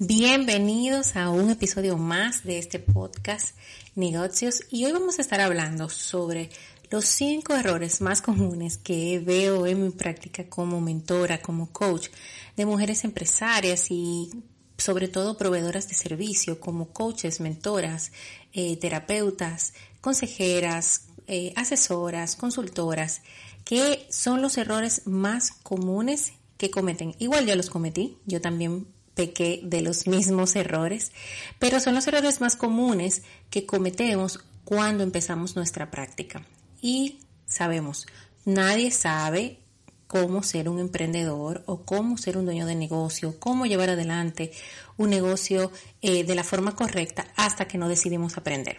Bienvenidos a un episodio más de este podcast negocios y hoy vamos a estar hablando sobre los cinco errores más comunes que veo en mi práctica como mentora, como coach de mujeres empresarias y sobre todo proveedoras de servicio como coaches, mentoras, eh, terapeutas, consejeras, eh, asesoras, consultoras, que son los errores más comunes que cometen. Igual ya los cometí, yo también pequé de los mismos errores, pero son los errores más comunes que cometemos cuando empezamos nuestra práctica. Y sabemos, nadie sabe cómo ser un emprendedor o cómo ser un dueño de negocio, cómo llevar adelante un negocio eh, de la forma correcta hasta que no decidimos aprender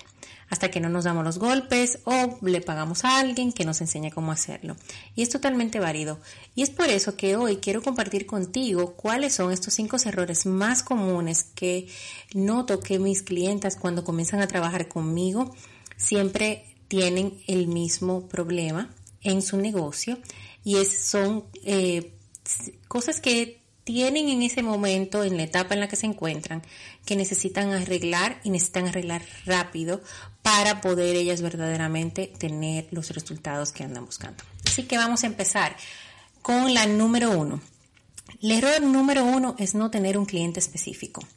hasta que no nos damos los golpes o le pagamos a alguien que nos enseñe cómo hacerlo. Y es totalmente válido. Y es por eso que hoy quiero compartir contigo cuáles son estos cinco errores más comunes que noto que mis clientas cuando comienzan a trabajar conmigo siempre tienen el mismo problema en su negocio y es, son eh, cosas que tienen en ese momento, en la etapa en la que se encuentran, que necesitan arreglar y necesitan arreglar rápido para poder ellas verdaderamente tener los resultados que andan buscando. Así que vamos a empezar con la número uno. El error número uno es no tener un cliente específico.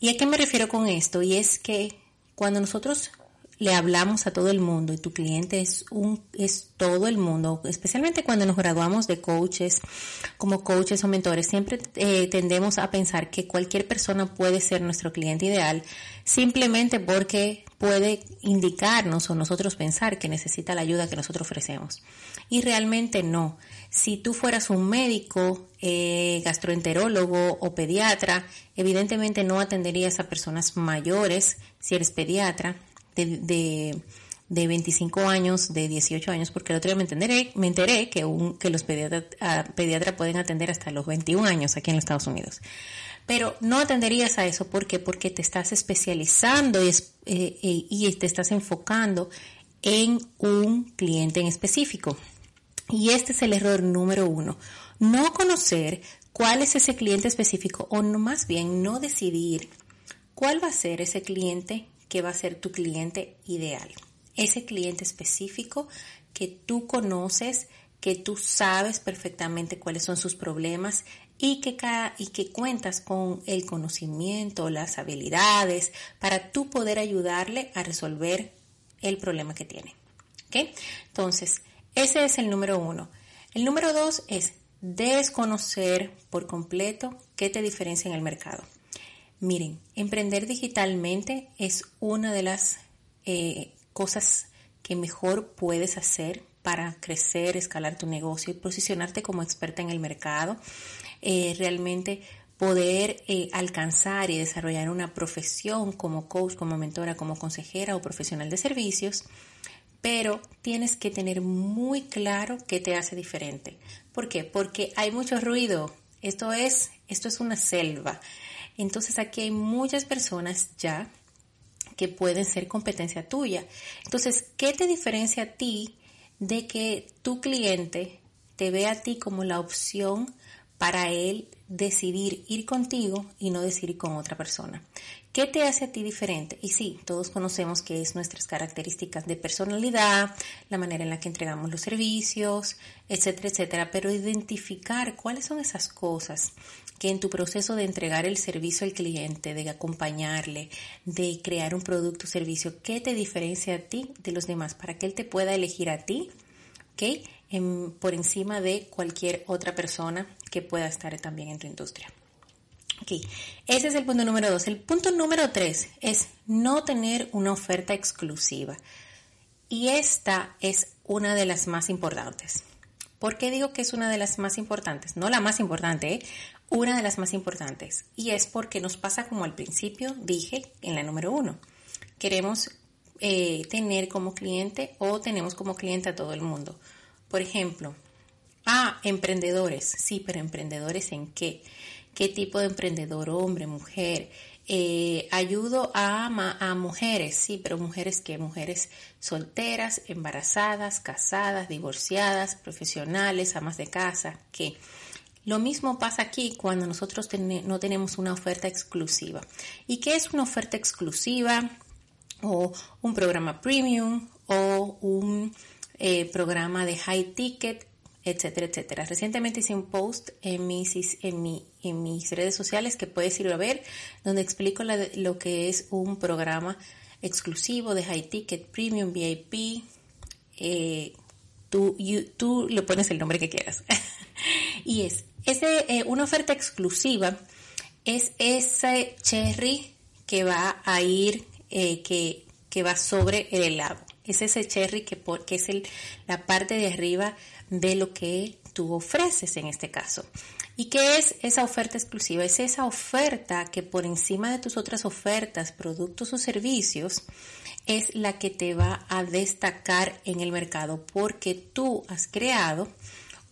¿Y a qué me refiero con esto? Y es que cuando nosotros le hablamos a todo el mundo y tu cliente es un es todo el mundo, especialmente cuando nos graduamos de coaches, como coaches o mentores, siempre eh, tendemos a pensar que cualquier persona puede ser nuestro cliente ideal simplemente porque puede indicarnos o nosotros pensar que necesita la ayuda que nosotros ofrecemos. Y realmente no. Si tú fueras un médico, eh, gastroenterólogo o pediatra, evidentemente no atenderías a personas mayores si eres pediatra de, de, 25 años, de 18 años, porque el otro día me, enteré, me enteré que, un, que los pediatras pediatra pueden atender hasta los 21 años aquí en los Estados Unidos. Pero no atenderías a eso, ¿por qué? Porque te estás especializando y, eh, eh, y te estás enfocando en un cliente en específico. Y este es el error número uno. No conocer cuál es ese cliente específico o no, más bien no decidir cuál va a ser ese cliente que va a ser tu cliente ideal. Ese cliente específico que tú conoces, que tú sabes perfectamente cuáles son sus problemas y que, y que cuentas con el conocimiento, las habilidades para tú poder ayudarle a resolver el problema que tiene. Entonces, ese es el número uno. El número dos es desconocer por completo qué te diferencia en el mercado. Miren, emprender digitalmente es una de las eh, cosas que mejor puedes hacer para crecer, escalar tu negocio y posicionarte como experta en el mercado. Eh, realmente poder eh, alcanzar y desarrollar una profesión como coach, como mentora, como consejera o profesional de servicios, pero tienes que tener muy claro qué te hace diferente. ¿Por qué? Porque hay mucho ruido. Esto es, esto es una selva. Entonces aquí hay muchas personas ya que pueden ser competencia tuya. Entonces, ¿qué te diferencia a ti de que tu cliente te vea a ti como la opción para él decidir ir contigo y no decidir con otra persona? ¿Qué te hace a ti diferente? Y sí, todos conocemos que es nuestras características de personalidad, la manera en la que entregamos los servicios, etcétera, etcétera, pero identificar cuáles son esas cosas que en tu proceso de entregar el servicio al cliente, de acompañarle, de crear un producto o servicio, ¿qué te diferencia a ti de los demás para que él te pueda elegir a ti, ¿ok? por encima de cualquier otra persona que pueda estar también en tu industria. Ok, ese es el punto número dos. El punto número tres es no tener una oferta exclusiva. Y esta es una de las más importantes. ¿Por qué digo que es una de las más importantes? No la más importante, ¿eh? una de las más importantes. Y es porque nos pasa como al principio dije en la número uno. Queremos eh, tener como cliente o tenemos como cliente a todo el mundo. Por ejemplo, ah, emprendedores. Sí, pero emprendedores en qué? ¿Qué tipo de emprendedor? Hombre, mujer. Eh, ayudo a, a mujeres, sí, pero mujeres que mujeres solteras, embarazadas, casadas, divorciadas, profesionales, amas de casa, que lo mismo pasa aquí cuando nosotros no tenemos una oferta exclusiva. ¿Y qué es una oferta exclusiva? O un programa premium o un eh, programa de high ticket etcétera, etcétera. Recientemente hice un post en mis, en, mi, en mis redes sociales que puedes ir a ver, donde explico lo que es un programa exclusivo de High Ticket, Premium, VIP. Eh, tú, tú le pones el nombre que quieras. y es ese, eh, una oferta exclusiva, es ese cherry que va a ir, eh, que, que va sobre el helado. Es ese cherry que, que es el, la parte de arriba de lo que tú ofreces en este caso. ¿Y qué es esa oferta exclusiva? Es esa oferta que por encima de tus otras ofertas, productos o servicios, es la que te va a destacar en el mercado porque tú has creado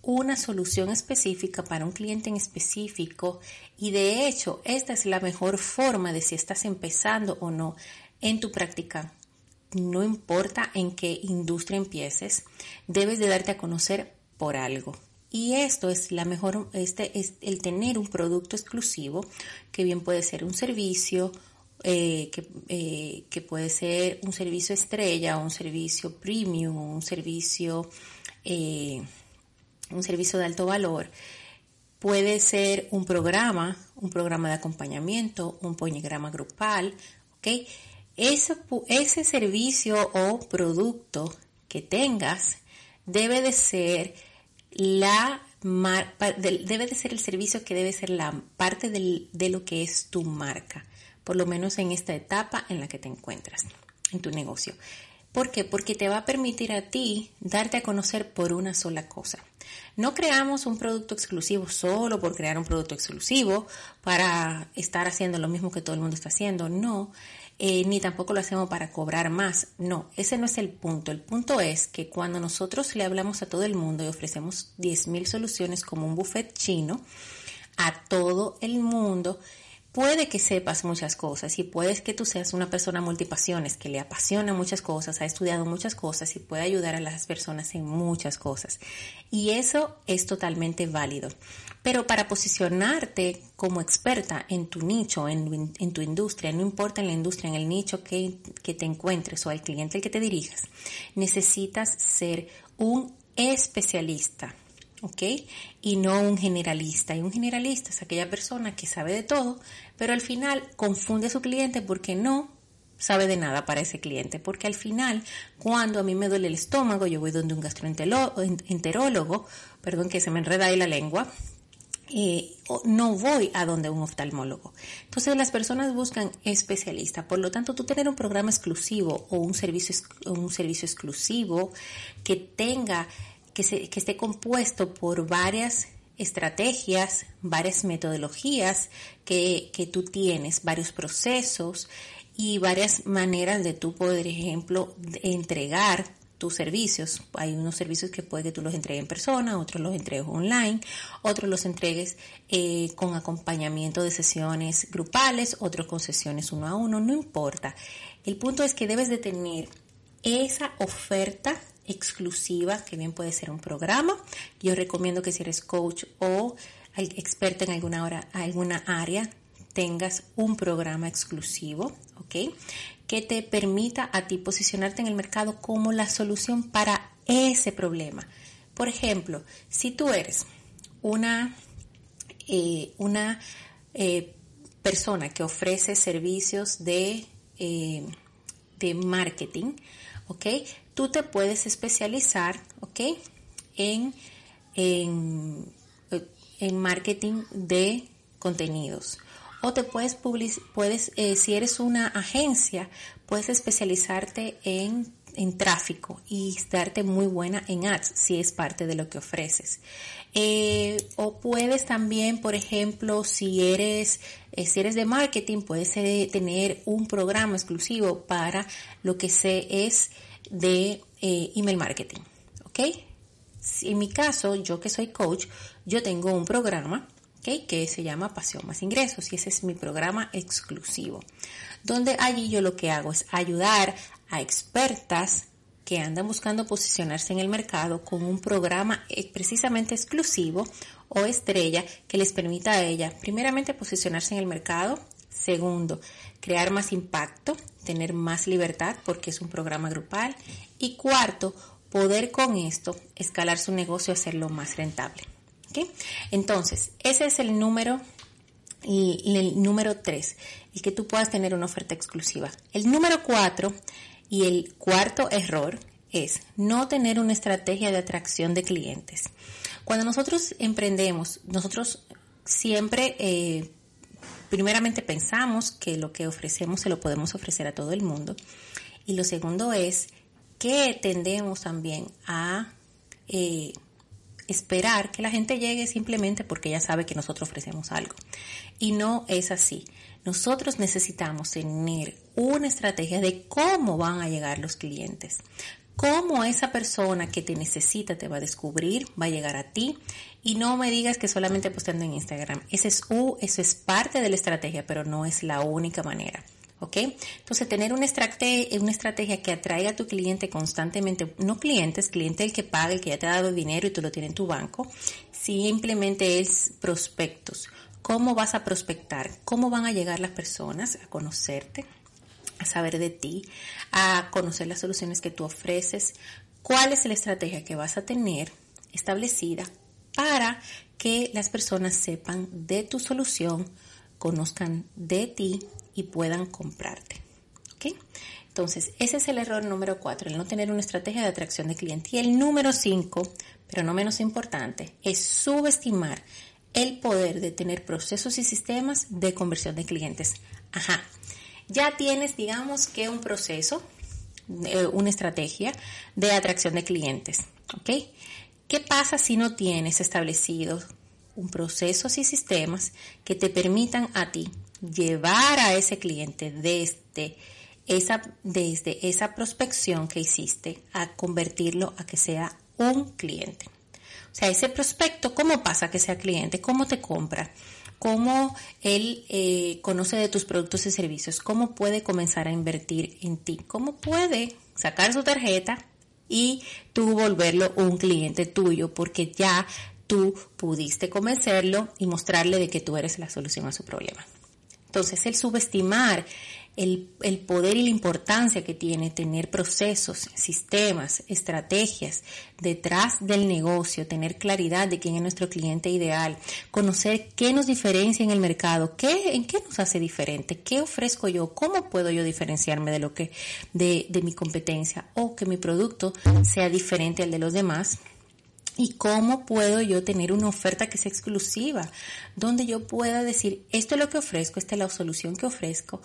una solución específica para un cliente en específico y de hecho esta es la mejor forma de si estás empezando o no en tu práctica no importa en qué industria empieces, debes de darte a conocer por algo. Y esto es la mejor, este es el tener un producto exclusivo, que bien puede ser un servicio, eh, eh, que, puede ser un servicio estrella, un servicio premium, un servicio, eh, un servicio de alto valor. Puede ser un programa, un programa de acompañamiento, un poñegrama grupal, ¿ok? Ese, ese servicio o producto que tengas debe de ser la debe de ser el servicio que debe ser la parte de lo que es tu marca, por lo menos en esta etapa en la que te encuentras en tu negocio. ¿Por qué? Porque te va a permitir a ti darte a conocer por una sola cosa. No creamos un producto exclusivo solo por crear un producto exclusivo para estar haciendo lo mismo que todo el mundo está haciendo. No, eh, ni tampoco lo hacemos para cobrar más. No, ese no es el punto. El punto es que cuando nosotros le hablamos a todo el mundo y ofrecemos 10.000 soluciones como un buffet chino, a todo el mundo, puede que sepas muchas cosas y puedes que tú seas una persona multipasiones, que le apasiona muchas cosas, ha estudiado muchas cosas y puede ayudar a las personas en muchas cosas. Y eso es totalmente válido. Pero para posicionarte como experta en tu nicho, en, tu industria, no importa en la industria, en el nicho que, que te encuentres o al cliente al que te dirijas, necesitas ser un especialista. ¿Ok? Y no un generalista. Y un generalista es aquella persona que sabe de todo, pero al final confunde a su cliente porque no sabe de nada para ese cliente, porque al final, cuando a mí me duele el estómago, yo voy donde un gastroenterólogo, perdón que se me enreda ahí la lengua, eh, no voy a donde un oftalmólogo. Entonces las personas buscan especialista. Por lo tanto, tú tener un programa exclusivo o un servicio, un servicio exclusivo que tenga, que, se, que esté compuesto por varias estrategias, varias metodologías que, que tú tienes, varios procesos y varias maneras de tú, por ejemplo, entregar tus servicios. Hay unos servicios que puede que tú los entregues en persona, otros los entregues online, otros los entregues eh, con acompañamiento de sesiones grupales, otros con sesiones uno a uno, no importa. El punto es que debes de tener esa oferta exclusiva, que bien puede ser un programa. Yo recomiendo que si eres coach o experta en alguna, hora, alguna área, tengas un programa exclusivo, ¿ok? Que te permita a ti posicionarte en el mercado como la solución para ese problema. Por ejemplo, si tú eres una eh, una eh, persona que ofrece servicios de, eh, de marketing, ¿ok? Tú te puedes especializar, ¿ok? En, en, en marketing de contenidos. O te puedes puedes, si eres una agencia, puedes especializarte en en tráfico y darte muy buena en ads si es parte de lo que ofreces. Eh, o puedes también, por ejemplo, si eres, eh, si eres de marketing, puedes eh, tener un programa exclusivo para lo que sé es de email marketing. ¿Ok? en mi caso, yo que soy coach, yo tengo un programa que se llama Pasión más Ingresos y ese es mi programa exclusivo, donde allí yo lo que hago es ayudar a expertas que andan buscando posicionarse en el mercado con un programa eh, precisamente exclusivo o estrella que les permita a ella, primeramente, posicionarse en el mercado, segundo, crear más impacto, tener más libertad porque es un programa grupal y cuarto, poder con esto escalar su negocio y hacerlo más rentable. Entonces, ese es el número y el número tres, el que tú puedas tener una oferta exclusiva. El número cuatro y el cuarto error es no tener una estrategia de atracción de clientes. Cuando nosotros emprendemos, nosotros siempre, eh, primeramente pensamos que lo que ofrecemos se lo podemos ofrecer a todo el mundo. Y lo segundo es que tendemos también a eh, esperar que la gente llegue simplemente porque ya sabe que nosotros ofrecemos algo. Y no es así. Nosotros necesitamos tener una estrategia de cómo van a llegar los clientes. Cómo esa persona que te necesita te va a descubrir, va a llegar a ti. Y no me digas que solamente posteando en Instagram. Ese es, uh, eso es parte de la estrategia, pero no es la única manera. ¿ok? Entonces, tener una estrategia, que atraiga a tu cliente constantemente, no clientes, cliente el que paga, el que ya te ha dado dinero y tú lo tienes en tu banco, simplemente es prospectos. ¿Cómo vas a prospectar? ¿Cómo van a llegar las personas a conocerte? a saber de ti, a conocer las soluciones que tú ofreces, cuál es la estrategia que vas a tener establecida para que las personas sepan de tu solución, conozcan de ti y puedan comprarte. ¿Ok? Entonces, ese es el error número cuatro, el no tener una estrategia de atracción de cliente. Y el número cinco, pero no menos importante, es subestimar el poder de tener procesos y sistemas de conversión de clientes. Ajá, ya tienes, digamos, que un proceso, eh, una estrategia de atracción de clientes. ¿Ok? ¿Qué pasa si no tienes establecido un proceso y sistemas que te permitan a ti llevar a ese cliente desde esa, desde esa prospección que hiciste a convertirlo a que sea un cliente. O sea, ese prospecto, ¿cómo pasa que sea cliente? ¿Cómo te compra? ¿Cómo él eh, conoce de tus productos y servicios? ¿Cómo puede comenzar a invertir en ti? ¿Cómo puede sacar su tarjeta y tú volverlo un cliente tuyo? Porque ya tú pudiste convencerlo y mostrarle de que tú eres la solución a su problema. Entonces, el subestimar el, poder y la importancia que tiene tener procesos, sistemas, estrategias detrás del negocio, tener claridad de quién es nuestro cliente ideal, conocer qué nos diferencia en el mercado, qué, en qué nos hace diferente, qué ofrezco yo, cómo puedo yo diferenciarme de lo que, de, de mi competencia o que mi producto sea diferente al de los demás ¿Y cómo puedo yo tener una oferta que sea exclusiva? Donde yo pueda decir, esto es lo que ofrezco, esta es la solución que ofrezco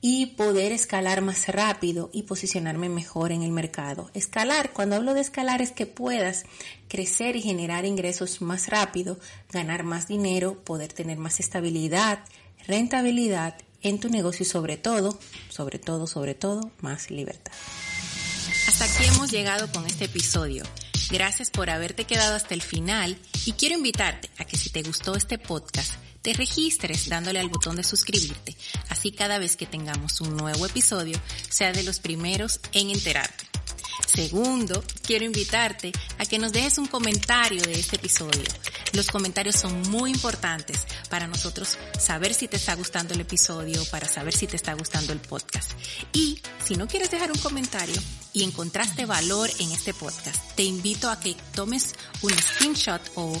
y poder escalar más rápido y posicionarme mejor en el mercado. Escalar, cuando hablo de escalar es que puedas crecer y generar ingresos más rápido, ganar más dinero, poder tener más estabilidad, rentabilidad en tu negocio y sobre todo, sobre todo, sobre todo, más libertad. Hasta aquí hemos llegado con este episodio. Gracias por haberte quedado hasta el final y quiero invitarte a que si te gustó este podcast, te registres dándole al botón de suscribirte, así cada vez que tengamos un nuevo episodio, sea de los primeros en enterarte. Segundo, quiero invitarte a que nos dejes un comentario de este episodio. Los comentarios son muy importantes para nosotros saber si te está gustando el episodio, para saber si te está gustando el podcast. Y si no quieres dejar un comentario y encontraste valor en este podcast, te invito a que tomes un screenshot o